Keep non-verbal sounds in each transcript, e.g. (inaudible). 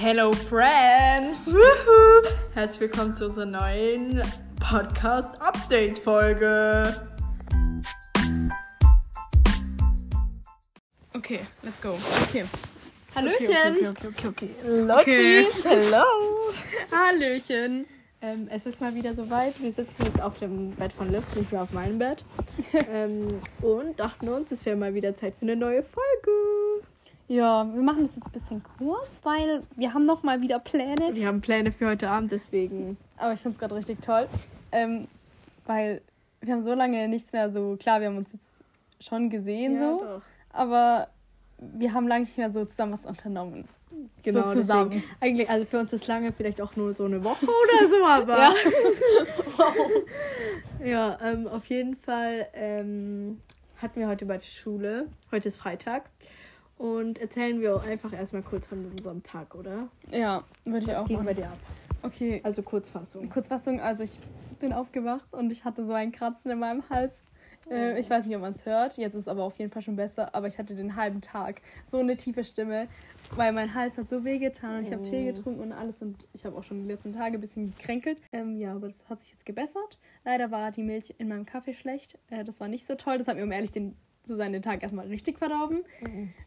Hello Friends! Woohoo. Herzlich willkommen zu unserer neuen Podcast-Update-Folge. Okay, let's go. Okay. Hallöchen! Okay, okay, okay, okay. Lottis, hello! (laughs) Hallöchen! Ähm, es ist mal wieder soweit. Wir sitzen jetzt auf dem Bett von Liv, nicht mehr auf meinem Bett. (laughs) ähm, und dachten uns, es wäre mal wieder Zeit für eine neue Folge. Ja, wir machen das jetzt ein bisschen kurz, weil wir haben noch mal wieder Pläne. Wir haben Pläne für heute Abend, deswegen. Aber ich finde es gerade richtig toll, ähm, weil wir haben so lange nichts mehr so, klar, wir haben uns jetzt schon gesehen Ja, so, doch. aber wir haben lange nicht mehr so zusammen was unternommen. Genau, so zusammen. deswegen. Eigentlich, also für uns ist lange vielleicht auch nur so eine Woche (laughs) oder so, aber. Ja. (laughs) Ja, ähm, auf jeden Fall ähm, hatten wir heute bei der Schule. Heute ist Freitag. Und erzählen wir auch einfach erstmal kurz von unserem Tag, oder? Ja, würde ich auch Gehen bei machen. dir ab. Okay, Also Kurzfassung. Kurzfassung, also ich bin aufgewacht und ich hatte so ein Kratzen in meinem Hals. Äh, ich weiß nicht, ob man es hört, jetzt ist es aber auf jeden Fall schon besser, aber ich hatte den halben Tag so eine tiefe Stimme, weil mein Hals hat so wehgetan und ich habe Tee Oh. getrunken und alles und ich habe auch schon die letzten Tage ein bisschen gekränkelt. Ähm, ja, aber das hat sich jetzt gebessert. Leider war die Milch in meinem Kaffee schlecht. Äh, das war nicht so toll, das hat mir um ehrlich den, so seinen Tag erstmal richtig verdorben.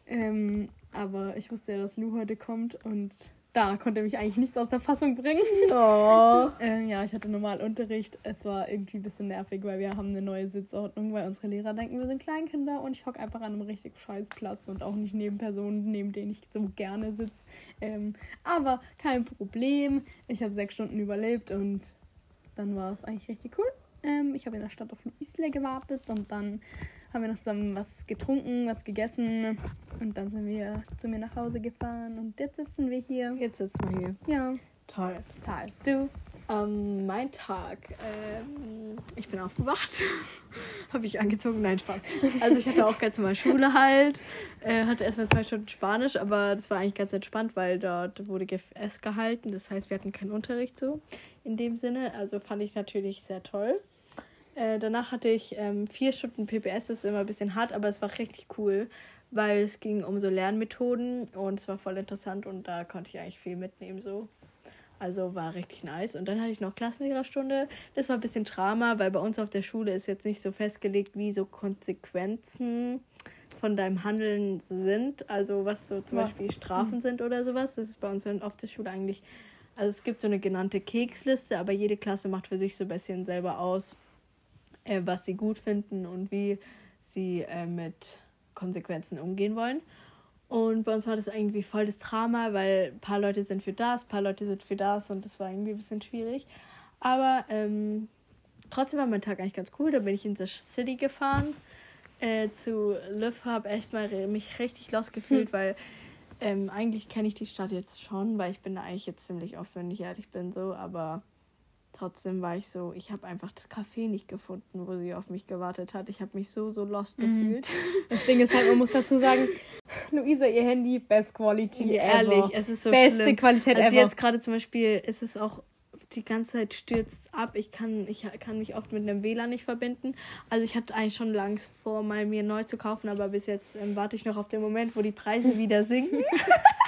Ähm, aber ich wusste ja, dass Lou heute kommt und da konnte mich eigentlich nichts aus der Fassung bringen. (laughs) Oh. Ähm, ja, ich hatte normal Unterricht. Es war irgendwie ein bisschen nervig, weil wir haben eine neue Sitzordnung, weil unsere Lehrer denken, wir sind Kleinkinder und ich hocke einfach an einem richtig scheiß Platz und auch nicht neben Personen, neben denen ich so gerne sitze. Ähm, aber kein Problem. Ich habe sechs Stunden überlebt und dann war es eigentlich richtig cool. Ähm, ich habe in der Stadt auf Luisle gewartet und dann haben wir noch zusammen was getrunken, was gegessen und dann sind wir zu mir nach Hause gefahren und jetzt sitzen wir hier. Jetzt sitzen wir hier. Ja, Toll. total. Du? Ähm, mein Tag. Ähm, ich bin aufgewacht. (laughs) Habe ich angezogen? Nein, Spaß. Also ich hatte auch ganz normal Schule halt. Äh, hatte erstmal zwei Stunden Spanisch, aber das war eigentlich ganz entspannt, weil dort wurde GFS gehalten. Das heißt, wir hatten keinen Unterricht so in dem Sinne. Also fand ich natürlich sehr toll. Äh, danach hatte ich ähm, vier Stunden PPS. Das ist immer ein bisschen hart, aber es war richtig cool, weil es ging um so Lernmethoden und es war voll interessant und da konnte ich eigentlich viel mitnehmen so. Also war richtig nice. Und dann hatte ich noch Klassenlehrerstunde. Das war ein bisschen Drama, weil bei uns auf der Schule ist jetzt nicht so festgelegt, wie so Konsequenzen von deinem Handeln sind. Also was so zum Was? Beispiel Strafen sind oder sowas. Das ist bei uns auf der Schule eigentlich. Also es gibt so eine genannte Keksliste, aber jede Klasse macht für sich so ein bisschen selber aus, äh, was sie gut finden und wie sie äh, mit Konsequenzen umgehen wollen. Und bei uns war das irgendwie voll das Drama, weil ein paar Leute sind für das, ein paar Leute sind für das und das war irgendwie ein bisschen schwierig. Aber ähm, trotzdem war mein Tag eigentlich ganz cool. Da bin ich in the City gefahren äh, zu Liv, habe echt mal mich richtig lost gefühlt, weil ähm, eigentlich kenne ich die Stadt jetzt schon, weil ich bin da eigentlich jetzt ziemlich oft, wenn ich ehrlich bin, so, aber trotzdem war ich so, ich habe einfach das Café nicht gefunden, wo sie auf mich gewartet hat. Ich habe mich so, so lost gefühlt. Das Ding ist halt, man muss dazu sagen, (laughs) Luisa, ihr Handy, best quality Ja, ever. ehrlich, es ist so Beste schlimm. Qualität also ever. jetzt gerade zum Beispiel ist es auch die ganze Zeit stürzt ab. Ich kann, ich kann mich oft mit einem WLAN nicht verbinden. Also ich hatte eigentlich schon langs vor, mal mir neu zu kaufen, aber bis jetzt ähm, warte ich noch auf den Moment, wo die Preise wieder sinken. (laughs)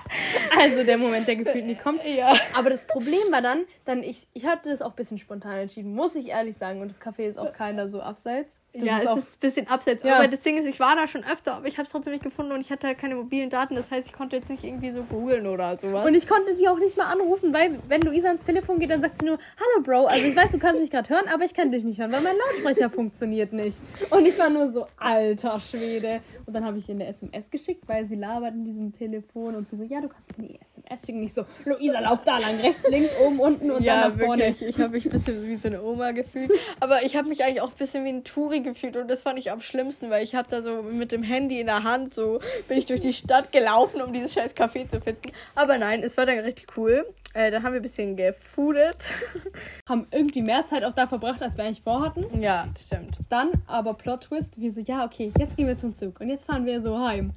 Also der Moment, der gefühlt nie kommt. ja. Aber das Problem war dann, dann ich, ich hatte das auch ein bisschen spontan entschieden, muss ich ehrlich sagen. Und das Café ist auch keiner so abseits. Das ja, ist es ist ein bisschen abseits. Ja. Aber das Ding ist, ich war da schon öfter, aber ich habe es trotzdem nicht gefunden und ich hatte halt keine mobilen Daten. Das heißt, ich konnte jetzt nicht irgendwie so googeln oder sowas. und ich konnte die auch nicht mal anrufen, weil wenn Luisa ans Telefon geht, dann sagt sie nur, hallo Bro, also ich weiß, du kannst mich gerade hören, aber ich kann dich nicht hören, weil mein Lautsprecher (laughs) funktioniert nicht. Und ich war nur so, alter Schwede. Und dann habe ich ihr eine SMS geschickt, weil sie labert in diesem Telefon und sie so, ja, du kannst mir die SMS schicken. Ich so, Luisa, lauf da lang, rechts, links, oben, unten und ja, dann nach vorne. wirklich. Ich habe mich ein bisschen wie so eine Oma gefühlt. Aber ich habe mich eigentlich auch ein bisschen wie ein Touri gefühlt und das fand ich am schlimmsten, weil ich habe da so mit dem Handy in der Hand so bin ich durch die Stadt gelaufen, um dieses scheiß Café zu finden. Aber nein, es war dann richtig cool. Äh, da haben wir ein bisschen gefoodet. (laughs) Haben irgendwie mehr Zeit auch da verbracht, als wir eigentlich vorhatten. ja, stimmt. Dann aber Plot Twist, wir so, ja, okay, jetzt gehen wir zum Zug. Und jetzt fahren wir so heim.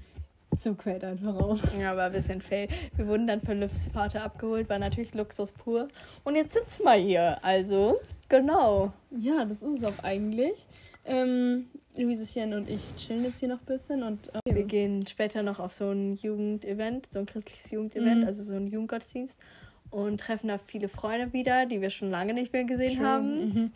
Zug fällt einfach raus. Ja, war ein bisschen fail. Wir wurden dann von Livs Vater abgeholt, war natürlich Luxus pur. Und jetzt sitzen wir hier. Also, genau. Ja, das ist es auch eigentlich. Ähm, Luisechen und ich chillen jetzt hier noch ein bisschen und äh, wir gehen später noch auf so ein Jugendevent, so ein christliches Jugendevent, mhm. also so ein Jugendgottesdienst und treffen da viele Freunde wieder, die wir schon lange nicht mehr gesehen Schön. haben. Mhm.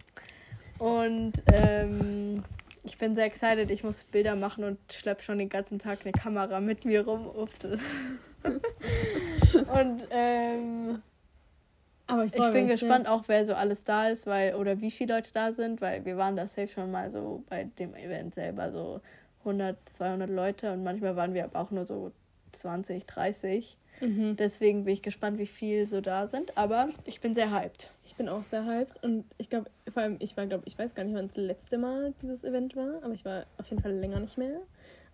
Und ähm, ich bin sehr excited. Ich muss Bilder machen und schleppe schon den ganzen Tag eine Kamera mit mir rum. Ups. (laughs) und ähm, aber ich, ich bin gespannt auch, wer so alles da ist, weil oder wie viele Leute da sind, weil wir waren da safe schon mal so bei dem Event selber so 100, 200 Leute und manchmal waren wir aber auch nur so 20, 30. Mhm. Deswegen bin ich gespannt, wie viel so da sind. Aber ich bin sehr hyped. Ich bin auch sehr hyped. Und ich glaube, vor allem, ich war, glaube ich, weiß gar nicht, wann das letzte Mal dieses Event war, aber ich war auf jeden Fall länger nicht mehr.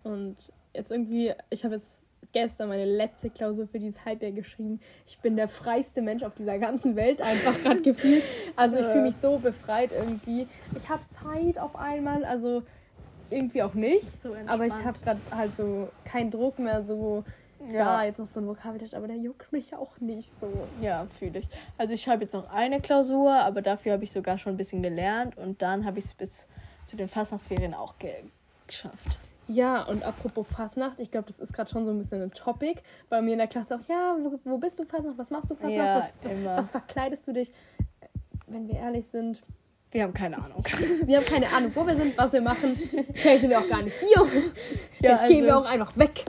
Und jetzt irgendwie, ich habe jetzt gestern meine letzte Klausur für dieses Halbjahr geschrieben. Ich bin der freiste Mensch auf dieser ganzen Welt einfach gerade gefühlt. Also ich fühle mich so befreit irgendwie. Ich habe Zeit auf einmal, also irgendwie auch nicht. So aber ich habe gerade halt so keinen Druck mehr, so ja, jetzt noch so ein Vokabeltest, aber der juckt mich auch nicht so. Ja, fühle ich. Also ich habe jetzt noch eine Klausur, aber dafür habe ich sogar schon ein bisschen gelernt und dann habe ich es bis zu den Fastnachtsferien auch ge geschafft. Ja, und apropos Fastnacht, ich glaube, das ist gerade schon so ein bisschen ein Topic. Bei mir in der Klasse auch, ja, wo, wo bist du Fastnacht? Was machst du Fastnacht? Ja, was, was verkleidest du dich? Wenn wir ehrlich sind, wir haben keine Ahnung. (laughs) Wir haben keine Ahnung, wo wir sind, was wir machen. Vielleicht sind wir auch gar nicht hier. (laughs) Ja, Jetzt also, gehen wir auch einfach weg.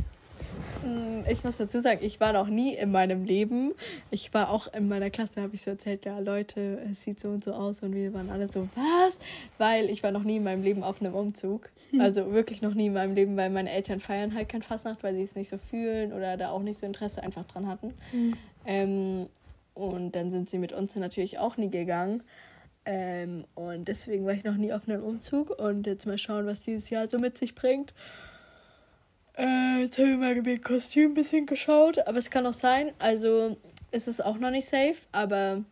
Mm, ich muss dazu sagen, ich war noch nie in meinem Leben. Ich war auch in meiner Klasse, habe ich so erzählt, ja, Leute, es sieht so und so aus und wir waren alle so, was? Weil ich war noch nie in meinem Leben auf einem Umzug. Hm. Also wirklich noch nie in meinem Leben, weil meine Eltern feiern halt kein Fastnacht, weil sie es nicht so fühlen oder da auch nicht so Interesse einfach dran hatten. Mhm. Ähm, und dann sind sie mit uns natürlich auch nie gegangen. Ähm, und deswegen war ich noch nie auf einem Umzug und jetzt mal schauen, was dieses Jahr so mit sich bringt. Äh, jetzt habe ich mal mit Kostüm ein bisschen geschaut, aber es kann auch sein. Also ist es auch noch nicht safe, aber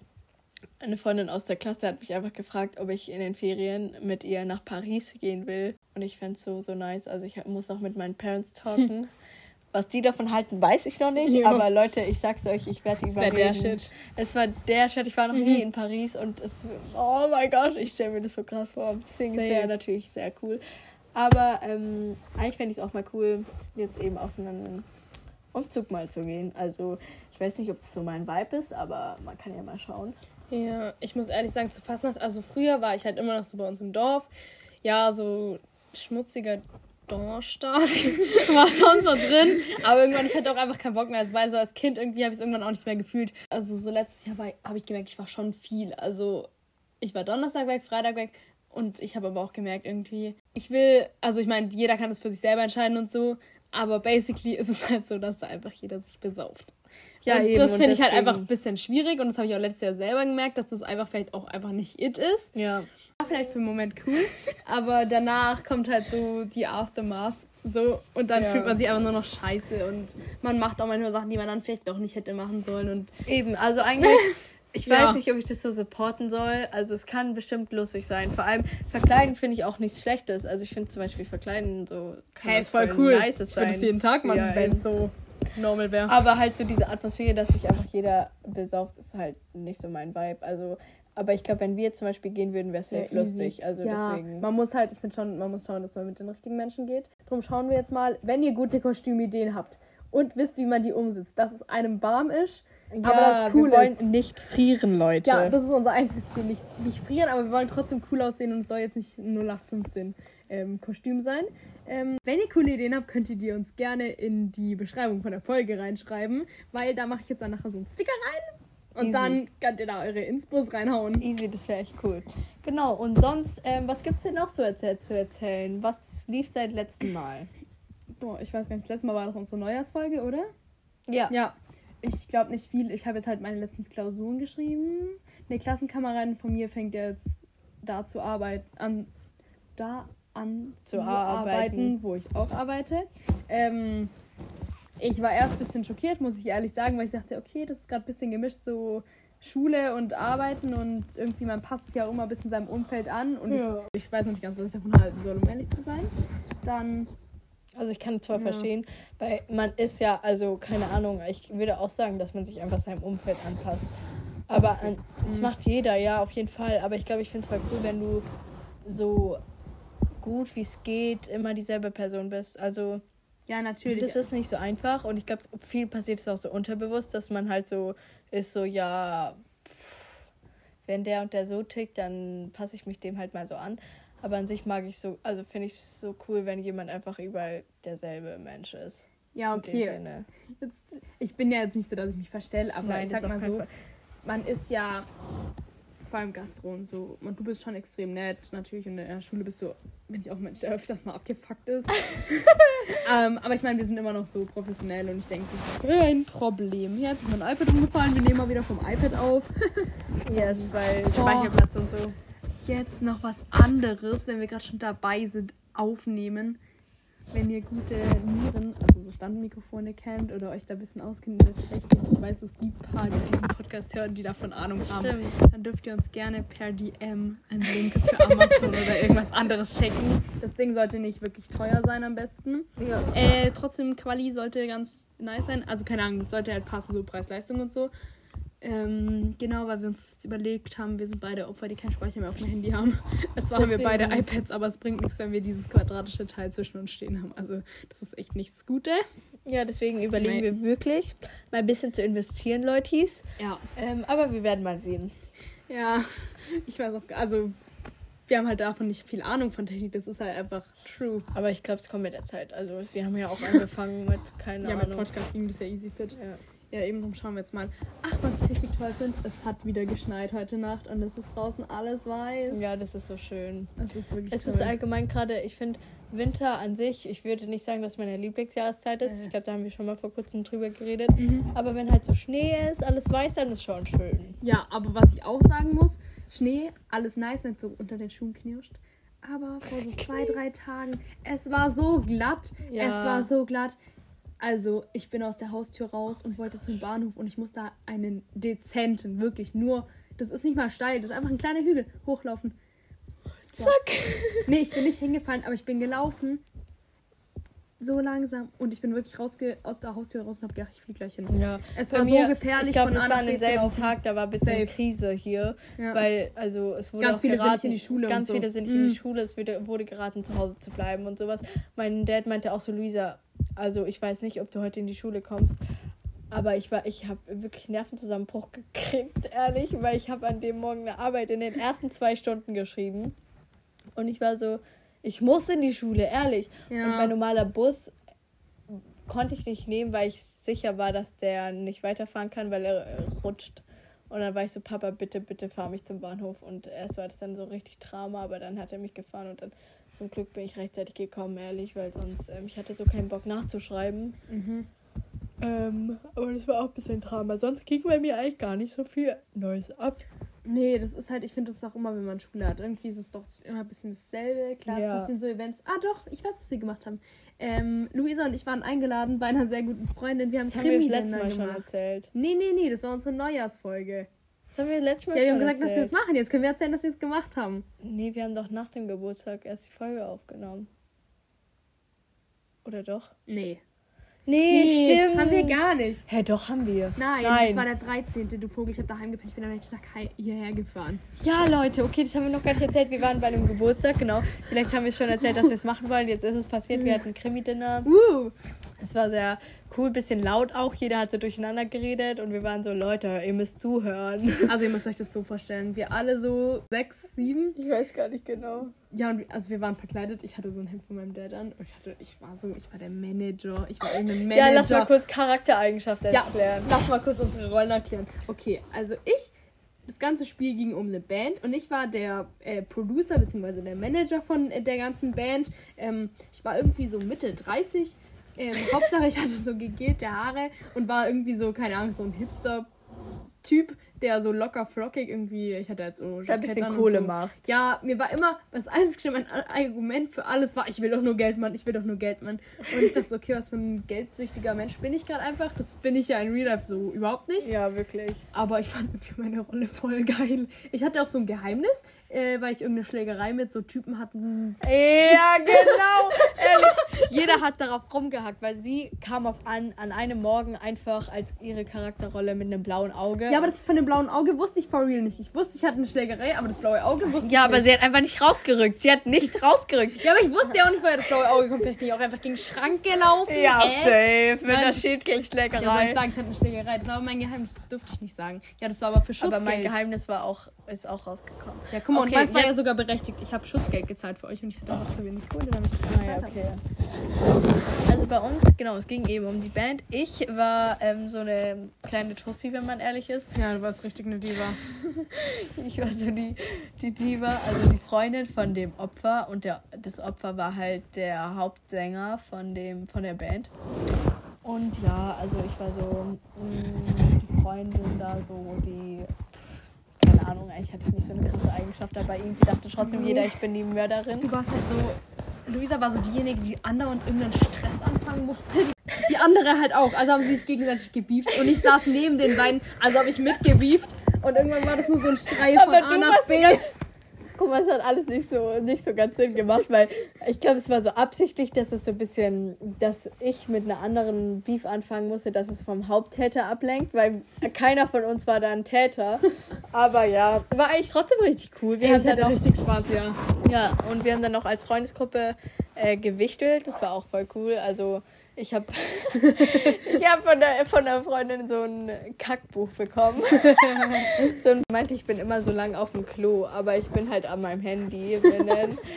eine Freundin aus der Klasse hat mich einfach gefragt, ob ich in den Ferien mit ihr nach Paris gehen will. Und ich fände es so, so nice. Also ich muss noch mit meinen Parents talken. (laughs) Was die davon halten, weiß ich noch nicht. Ja. Aber Leute, ich sag's euch, ich werde überreden. Es war der Shit. Es war der Shit. Ich war noch mhm. nie in Paris und es, oh mein Gott, ich stelle mir das so krass vor. Deswegen Safe. es wäre natürlich sehr cool. Aber ähm, eigentlich fände ich es auch mal cool, jetzt eben auf einen Umzug mal zu gehen. Also ich weiß nicht, ob es so mein Vibe ist, aber man kann ja mal schauen. Ja, ich muss ehrlich sagen, zu Fastnacht, also früher war ich halt immer noch so bei uns im Dorf. Ja, so schmutziger Donnerstag (laughs) war schon so drin. Aber irgendwann, ich hatte auch einfach keinen Bock mehr. Also, weil so als Kind irgendwie habe ich es irgendwann auch nicht mehr gefühlt. Also so letztes Jahr habe ich gemerkt, ich war schon viel. Also ich war Donnerstag weg, Freitag weg, und ich habe aber auch gemerkt, irgendwie, ich will, also ich meine, jeder kann das für sich selber entscheiden und so, aber basically ist es halt so, dass da einfach jeder sich besauft. Ja, und eben, das finde ich halt einfach ein bisschen schwierig und das habe ich auch letztes Jahr selber gemerkt, dass das einfach vielleicht auch einfach nicht it ist. Ja. War vielleicht für einen Moment cool, (laughs) aber danach kommt halt so die Aftermath so und dann ja. fühlt man sich einfach nur noch scheiße und man macht auch manchmal Sachen, die man dann vielleicht doch nicht hätte machen sollen und eben, also eigentlich (laughs) Ich ja. weiß nicht, ob ich das so supporten soll. Also es kann bestimmt lustig sein. Vor allem verkleiden finde ich auch nichts Schlechtes. Also ich finde zum Beispiel verkleiden so kann hey, ist voll cool. Nice ich würde es jeden Tag machen, ja, wenn so normal wäre. Aber halt so diese Atmosphäre, dass sich einfach jeder besauft, ist halt nicht so mein Vibe. Also aber ich glaube, wenn wir zum Beispiel gehen würden, wäre es sehr lustig. Also ja, deswegen. Man muss halt, ich bin schon, man muss schauen, dass man mit den richtigen Menschen geht. Darum schauen wir jetzt mal, wenn ihr gute Kostümideen habt und wisst, wie man die umsetzt, dass es einem warm ist ja, aber das cool wir wollen ist. nicht frieren, Leute. Ja, das ist unser einziges Ziel. Nicht, nicht frieren, aber wir wollen trotzdem cool aussehen und es soll jetzt nicht 0815 ähm, Kostüm sein. Ähm, wenn ihr coole Ideen habt, könnt ihr die uns gerne in die Beschreibung von der Folge reinschreiben, weil da mache ich jetzt dann nachher so einen Sticker rein. Und Easy. dann könnt ihr da eure Inspos reinhauen. Easy, das wäre echt cool. Genau, und sonst, ähm, was es denn noch so erzählt, zu erzählen? Was lief seit letztem Mal? Boah, ich weiß gar nicht, das letzte Mal war doch unsere Neujahrsfolge, oder? Ja. Ja, ich glaube nicht viel. Ich habe jetzt halt meine letzten Klausuren geschrieben. Eine Klassenkameradin von mir fängt jetzt da zu arbeiten, an, da an zu, arbeiten, wo ich auch arbeite. Ähm, ich war erst ein bisschen schockiert, muss ich ehrlich sagen, weil ich dachte, okay, das ist gerade ein bisschen gemischt, so Schule und Arbeiten und irgendwie man passt sich ja auch immer ein bisschen seinem Umfeld an und ja. ich, ich weiß noch nicht ganz, was ich davon halten soll, um ehrlich zu sein. Dann also ich kann zwar ja. verstehen, weil man ist ja, also keine Ahnung, ich würde auch sagen, dass man sich einfach seinem Umfeld anpasst. Aber das mhm. macht jeder, ja, auf jeden Fall. Aber ich glaube, ich finde es voll cool, wenn du so gut wie es geht immer dieselbe Person bist. Also Ja, natürlich. das ist nicht so einfach und ich glaube, viel passiert es auch so unterbewusst, dass man halt so ist so, ja, pff, wenn der und der so tickt, dann passe ich mich dem halt mal so an. Aber an sich mag ich so, also finde ich es so cool, wenn jemand einfach überall derselbe Mensch ist. ja, okay. Jetzt, ich bin ja jetzt nicht so, dass ich mich verstelle, aber Nein, ich sag mal so, Fall. man ist ja vor allem Gastro und so. Und du bist schon extrem nett, natürlich. Und in der Schule bist du, bin ich auch ein Mensch, der öfters mal abgefuckt ist. (laughs) ähm, aber ich meine, wir sind immer noch so professionell und ich denke, das ist kein Problem. Hat sich mein iPad umgefallen, wir nehmen mal wieder vom iPad auf. (laughs) Yes, weil Boah. Speicherplatz und so. Jetzt noch was anderes, wenn wir gerade schon dabei sind, aufnehmen. Wenn ihr gute Nieren, also so Standmikrofone kennt oder euch da ein bisschen auskennt mit Technik, ich weiß, es gibt ein paar, die diesen Podcast hören, die davon Ahnung haben, Stimmt. dann dürft ihr uns gerne per DM einen Link für Amazon oder irgendwas anderes schicken. Das Ding sollte nicht wirklich teuer sein am besten. Ja. Äh, trotzdem, Quali sollte ganz nice sein. Also keine Ahnung, es sollte halt passen, so Preis-Leistung und so. Ähm, genau, weil wir uns überlegt haben, wir sind beide Opfer, die keinen Speicher mehr auf dem Handy haben. (laughs) Zwar haben wir beide iPads, aber es bringt nichts, wenn wir dieses quadratische Teil zwischen uns stehen haben. Also das ist echt nichts Gute. Ja, deswegen überlegen Nee. wir wirklich, mal ein bisschen zu investieren, Leutis. Ja. Ähm, aber wir werden mal sehen. Ja, ich weiß auch, also wir haben halt davon nicht viel Ahnung von Technik, das ist halt einfach true. Aber ich glaube, es kommt mit der Zeit. Also wir haben ja auch angefangen mit, keine Ja, mit Ahnung. Podcast ging das ja easy fit. Ja. Ja, eben drum schauen wir jetzt mal. Ach, was ich richtig toll finde, es hat wieder geschneit heute Nacht und es ist draußen alles weiß. ja, das ist so schön. Es ist wirklich Es toll. ist allgemein gerade, ich finde Winter an sich, ich würde nicht sagen, dass meine Lieblingsjahreszeit ist. Äh. Ich glaube, da haben wir schon mal vor kurzem drüber geredet. Mhm. Aber wenn halt so Schnee ist, alles weiß, dann ist schon schön. Ja, aber was ich auch sagen muss, Schnee, alles nice, wenn es so unter den Schuhen knirscht. Aber vor so zwei, (laughs) drei Tagen, es war so glatt. Ja. Es war so glatt. Also, ich bin aus der Haustür raus und wollte zum Bahnhof und ich muss da einen dezenten, wirklich nur, das ist nicht mal steil, das ist einfach ein kleiner Hügel, hochlaufen. Zack. (laughs) Nee, ich bin nicht hingefallen, aber ich bin gelaufen. So langsam. Und ich bin wirklich rausge aus der Haustür raus und habe gedacht, ich fliege gleich hin. Ja. Es Bei war mir- so gefährlich, ich glaube, von A nach an B zu laufen. Tag, da war ein bisschen Safe. Krise hier, Ja. weil also es wurde Ganz viele sind geraten, nicht in die Schule Ganz und so. viele sind nicht in Mhm. die Schule, es wurde, wurde geraten, zu Hause zu bleiben und sowas. Mein Dad meinte auch so, Luisa, also ich weiß nicht, ob du heute in die Schule kommst, aber ich war, ich habe wirklich Nervenzusammenbruch gekriegt, ehrlich, weil ich habe an dem Morgen eine Arbeit in den ersten zwei Stunden geschrieben und ich war so, ich muss in die Schule, ehrlich. Ja. Und mein normaler Bus konnte ich nicht nehmen, weil ich sicher war, dass der nicht weiterfahren kann, weil er rutscht. Und dann war ich so, Papa, bitte, bitte fahr mich zum Bahnhof. Und erst war das dann so richtig Drama, aber dann hat er mich gefahren und dann zum Glück bin ich rechtzeitig gekommen, ehrlich, weil sonst, ähm, ich hatte so keinen Bock nachzuschreiben. Mhm. Ähm, aber das war auch ein bisschen Drama. Sonst ging bei mir eigentlich gar nicht so viel Neues ab. Nee, das ist halt, ich finde das auch immer, wenn man Schule hat. Irgendwie ist es doch immer ein bisschen dasselbe. Klar, Ja. es passieren so Events. Ah, doch, ich weiß, was sie gemacht haben. Ähm, Luisa und ich waren eingeladen bei einer sehr guten Freundin. Wir haben Das haben wir das letzte Krimi-Länder Mal schon gemacht. erzählt. Nee, nee, nee, das war unsere Neujahrsfolge. Das haben wir letztes Mal Ja, wir haben gesagt, dass wir das erzählt. machen. Jetzt können wir erzählen, dass wir es gemacht haben. Nee, wir haben doch nach dem Geburtstag erst die Folge aufgenommen. Oder doch? Nee. Nee, stimmt. Haben wir gar nicht. Hä, doch, haben wir. Nein, Nein. das war der 13. Du Vogel, ich habe daheim gepennt. Ich bin am nächsten Tag hierher gefahren. Ja, Leute, okay, das haben wir noch gar nicht erzählt. Wir waren bei einem Geburtstag, genau. Vielleicht haben wir schon erzählt, dass wir es machen wollen. Jetzt ist es passiert. Wir hatten ein Krimi-Dinner. Uh! Es war sehr cool, bisschen laut auch. Jeder hat so durcheinander geredet und wir waren so, Leute, ihr müsst zuhören. (laughs) Also ihr müsst euch das so vorstellen. Wir alle so sechs, sieben. Ich weiß gar nicht genau. Ja, und wir, also wir waren verkleidet. Ich hatte so ein Hemd von meinem Dad an. Und ich, hatte, ich war so, ich war der Manager. Ich war irgendein Manager. Ja, lass mal kurz Charaktereigenschaften Ja, erklären. lass mal kurz unsere Rollen erklären. Okay, also ich, das ganze Spiel ging um eine Band und ich war der äh, Producer bzw. der Manager von äh, der ganzen Band. Ähm, ich war irgendwie so Mitte 30. Ähm, Hauptsache, ich hatte so gegelte Haare und war irgendwie so, keine Ahnung, so ein Hipster-Typ, der so locker flockig irgendwie, ich hatte halt so ein bisschen Kohle so. macht. Ja, mir war immer, das einzige mein Argument für alles war, ich will doch nur Geld, Mann, ich will doch nur Geld, Mann. Und ich dachte so, okay, was für ein geldsüchtiger Mensch bin ich gerade einfach? Das bin ich ja in Real Life so überhaupt nicht. Ja, wirklich. Aber ich fand irgendwie meine Rolle voll geil. Ich hatte auch so ein Geheimnis, äh, weil ich irgendeine Schlägerei mit so Typen hatten. Ja, genau. (laughs) Ehrlich. Jeder hat darauf rumgehackt, weil sie kam auf an, an einem Morgen einfach als ihre Charakterrolle mit einem blauen Auge. Ja, aber das von dem blauen Auge wusste ich for real nicht. Ich wusste, ich hatte eine Schlägerei, aber das blaue Auge wusste ja, ich aber nicht. sie hat einfach nicht rausgerückt. Sie hat nicht (laughs) rausgerückt. Ja, aber ich wusste ja auch nicht, woher das blaue Auge kommt. Vielleicht bin ich auch einfach gegen den Schrank gelaufen. Ja, Hä? safe. Wenn Nein. da steht gegen Ja, soll ich sagen, es hat eine Schlägerei. Das war aber mein Geheimnis, das durfte ich nicht sagen. Ja, das war aber für Schutzgeld. aber mein Geheimnis war auch, ist auch rausgekommen. Ja, guck mal, und Okay, meins war ja sogar berechtigt. Ich habe Schutzgeld gezahlt für euch und ich hatte einfach zu wenig Kohle, damit ich das Ah, ja, gezahlt habe. Also bei uns, genau, es ging eben um die Band. Ich war ähm, so eine kleine Tussi, wenn man ehrlich ist. Ja, du warst richtig eine Diva. (laughs) Ich war so die, die Diva, also die Freundin von dem Opfer. Und der, das Opfer war halt der Hauptsänger von, dem, von der Band. Und ja, also ich war so mh, die Freundin da, so die. Keine Ahnung, eigentlich hatte ich nicht so eine krasse Eigenschaft, aber irgendwie dachte trotzdem jeder, ich bin die Mörderin. Du warst halt so. Luisa war so diejenige, die andauernd irgendeinen Stress anfangen musste. Die andere halt auch. Also haben sie sich gegenseitig gebieft. Und ich saß neben den beiden. Also habe ich mitgebieft. Und irgendwann war das nur so ein Schrei von Aber A nach B. Guck mal, es hat alles nicht so, nicht so ganz Sinn gemacht, weil ich glaube, es war so absichtlich, dass es so ein bisschen, dass ich mit einer anderen Beef anfangen musste, dass es vom Haupttäter ablenkt, weil keiner von uns war da ein Täter. Aber ja, war eigentlich trotzdem richtig cool. Wir Ich dann hatte richtig Spaß, ja. ja, und wir haben dann noch als Freundesgruppe äh, gewichtelt. Das war auch voll cool. Also ich habe (laughs) ich hab von, der, von der Freundin so ein Kackbuch bekommen. (laughs) so ein meinte, ich bin immer so lang auf dem Klo, aber ich bin halt an meinem Handy. Binnen. (laughs)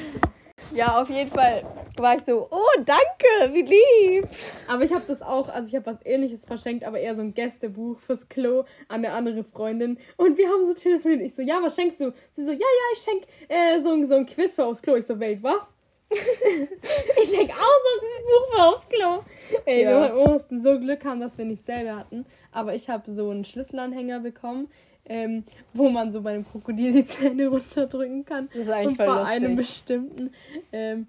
Ja, auf jeden Fall war ich so, oh, danke, wie lieb. Aber ich habe das auch, also ich habe was ähnliches verschenkt, aber eher so ein Gästebuch fürs Klo an eine andere Freundin. Und wir haben so telefoniert. Ich so, ja, was schenkst du? Sie so, ja, ja, ich schenk äh, so, so ein Quiz für aufs Klo. Ich so, Welt, was? Ich schenk auch so ein Buch für aufs Klo. Ey, Ja. wir mussten so Glück haben, dass wir nicht selber hatten. Aber ich habe so einen Schlüsselanhänger bekommen, ähm, wo man so bei einem Krokodil die Zähne runterdrücken kann. Das ist eigentlich Und voll bei lustig. einem bestimmten, ähm,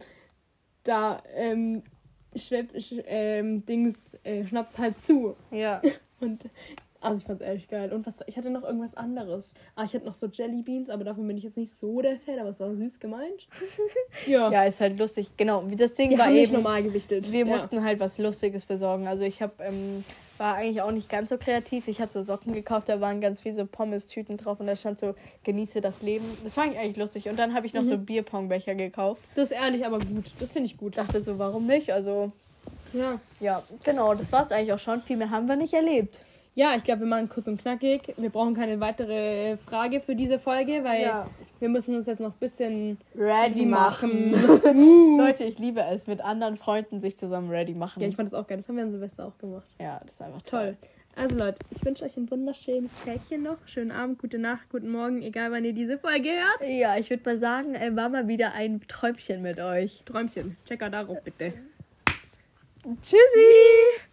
da ähm, schwebt, sch, ähm, Dings, äh, schnappt halt zu. Ja. Und also ich fand's ehrlich geil. Und was ich hatte noch irgendwas anderes. Ah, ich hatte noch so Jelly Beans, aber davon bin ich jetzt nicht so der Fan, aber es war süß gemeint. (laughs) ja. ja, ist halt lustig. Genau, wie das Ding Wir war haben eben. normal gewichtet. Wir ja. mussten halt was Lustiges besorgen. Also ich habe ähm, war eigentlich auch nicht ganz so kreativ. Ich habe so Socken gekauft, da waren ganz viele so Pommes-Tüten drauf und da stand so genieße das Leben. Das fand ich eigentlich lustig. Und dann habe ich noch Mhm. so Bierpongbecher gekauft. Das ist ehrlich, aber gut. Das finde ich gut. Dachte so, warum nicht? Also Ja. ja, genau, das war es eigentlich auch schon. Viel mehr haben wir nicht erlebt. Ja, ich glaube, wir machen kurz und knackig. Wir brauchen keine weitere Frage für diese Folge, weil Ja. wir müssen uns jetzt noch ein bisschen Ready machen. machen. (laughs) Leute, ich liebe es, mit anderen Freunden sich zusammen ready machen. Ja, ich fand das auch geil. Das haben wir an Silvester auch gemacht. ja, das ist einfach toll. Toll. Also Leute, ich wünsche euch ein wunderschönes Tägchen noch. Schönen Abend, gute Nacht, guten Morgen, egal wann ihr diese Folge hört. Ja, ich würde mal sagen, äh, war mal wieder ein Träumchen mit euch. Träumchen. Checker darauf bitte. Tschüssi!